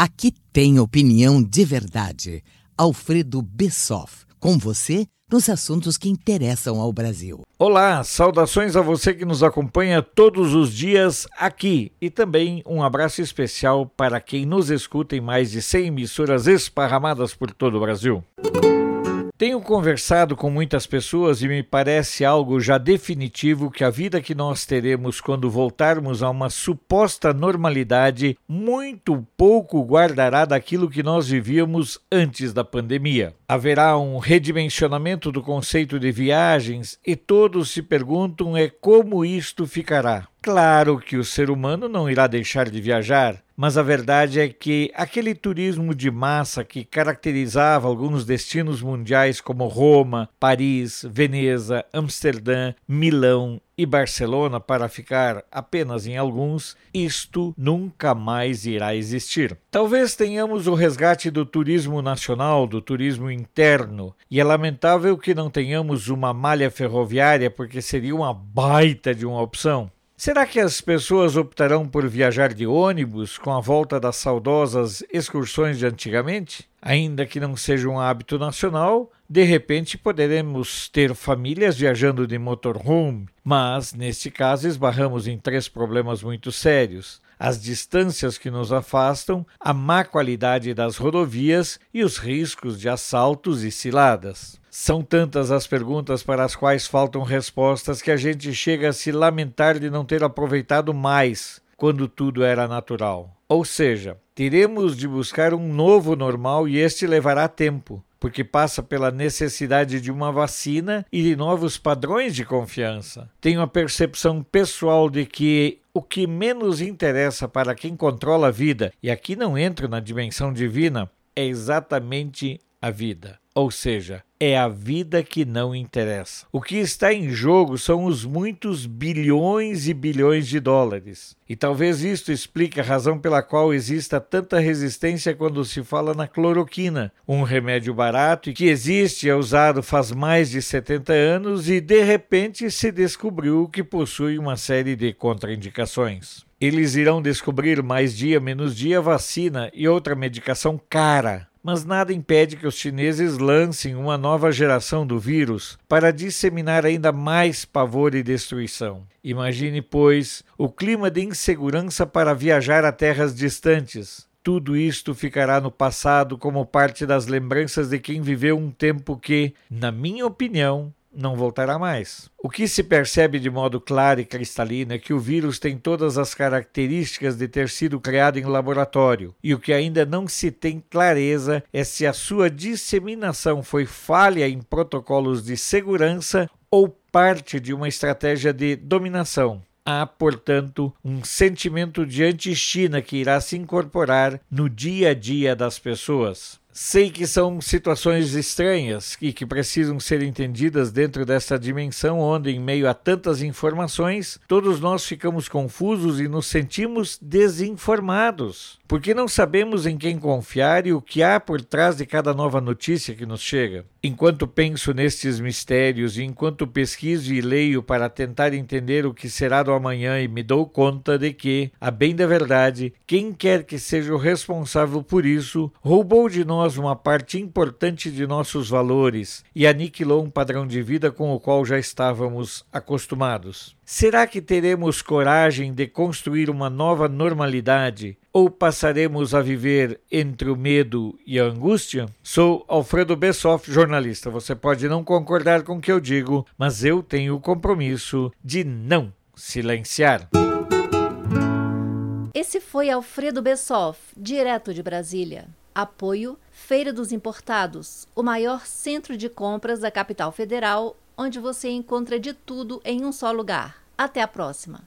Aqui tem opinião de verdade. Alfredo Bessoff, com você nos assuntos que interessam ao Brasil. Olá, saudações a você que nos acompanha todos os dias aqui e também um abraço especial para quem nos escuta em mais de 100 emissoras esparramadas por todo o Brasil. Tenho conversado com muitas pessoas e me parece algo já definitivo que a vida que nós teremos quando voltarmos a uma suposta normalidade muito pouco guardará daquilo que nós vivíamos antes da pandemia. Haverá um redimensionamento do conceito de viagens e todos se perguntam é como isto ficará. Claro que o ser humano não irá deixar de viajar, mas a verdade é que aquele turismo de massa que caracterizava alguns destinos mundiais como Roma, Paris, Veneza, Amsterdã, Milão e Barcelona, para ficar apenas em alguns, isto nunca mais irá existir. Talvez tenhamos o resgate do turismo nacional, do turismo interno, e é lamentável que não tenhamos uma malha ferroviária, porque seria uma baita de uma opção. Será que as pessoas optarão por viajar de ônibus com a volta das saudosas excursões de antigamente? Ainda que não seja um hábito nacional, de repente poderemos ter famílias viajando de motorhome, mas neste caso esbarramos em três problemas muito sérios: as distâncias que nos afastam, a má qualidade das rodovias e os riscos de assaltos e ciladas. São tantas as perguntas para as quais faltam respostas que a gente chega a se lamentar de não ter aproveitado mais quando tudo era natural. Ou seja, teremos de buscar um novo normal e este levará tempo, porque passa pela necessidade de uma vacina e de novos padrões de confiança. Tenho a percepção pessoal de que o que menos interessa para quem controla a vida, e aqui não entro na dimensão divina, é exatamente a vida. Ou seja, é a vida que não interessa. O que está em jogo são os muitos bilhões e bilhões de dólares. E talvez isto explique a razão pela qual exista tanta resistência quando se fala na cloroquina, um remédio barato e que existe é usado faz mais de 70 anos e de repente se descobriu que possui uma série de contraindicações. Eles irão descobrir mais dia menos dia vacina e outra medicação cara mas nada impede que os chineses lancem uma nova geração do vírus para disseminar ainda mais pavor e destruição. Imagine, pois, o clima de insegurança para viajar a terras distantes. Tudo isto ficará no passado como parte das lembranças de quem viveu um tempo que, na minha opinião, não voltará mais. O que se percebe de modo claro e cristalino é que o vírus tem todas as características de ter sido criado em laboratório, e o que ainda não se tem clareza é se a sua disseminação foi falha em protocolos de segurança ou parte de uma estratégia de dominação. Há, portanto, um sentimento de anti-China que irá se incorporar no dia a dia das pessoas. Sei que são situações estranhas e que precisam ser entendidas dentro dessa dimensão onde, em meio a tantas informações, todos nós ficamos confusos e nos sentimos desinformados, porque não sabemos em quem confiar e o que há por trás de cada nova notícia que nos chega. Enquanto penso nestes mistérios e enquanto pesquiso e leio para tentar entender o que será do amanhã e me dou conta de que, a bem da verdade, quem quer que seja o responsável por isso roubou de nós uma parte importante de nossos valores e aniquilou um padrão de vida com o qual já estávamos acostumados. Será que teremos coragem de construir uma nova normalidade ou passaremos a viver entre o medo e a angústia? Sou Alfredo Bessoff, jornalista. Você pode não concordar com o que eu digo, mas eu tenho o compromisso de não silenciar. Esse foi Alfredo Bessoff, direto de Brasília. Apoio Feira dos Importados, o maior centro de compras da capital federal, onde você encontra de tudo em um só lugar. Até a próxima!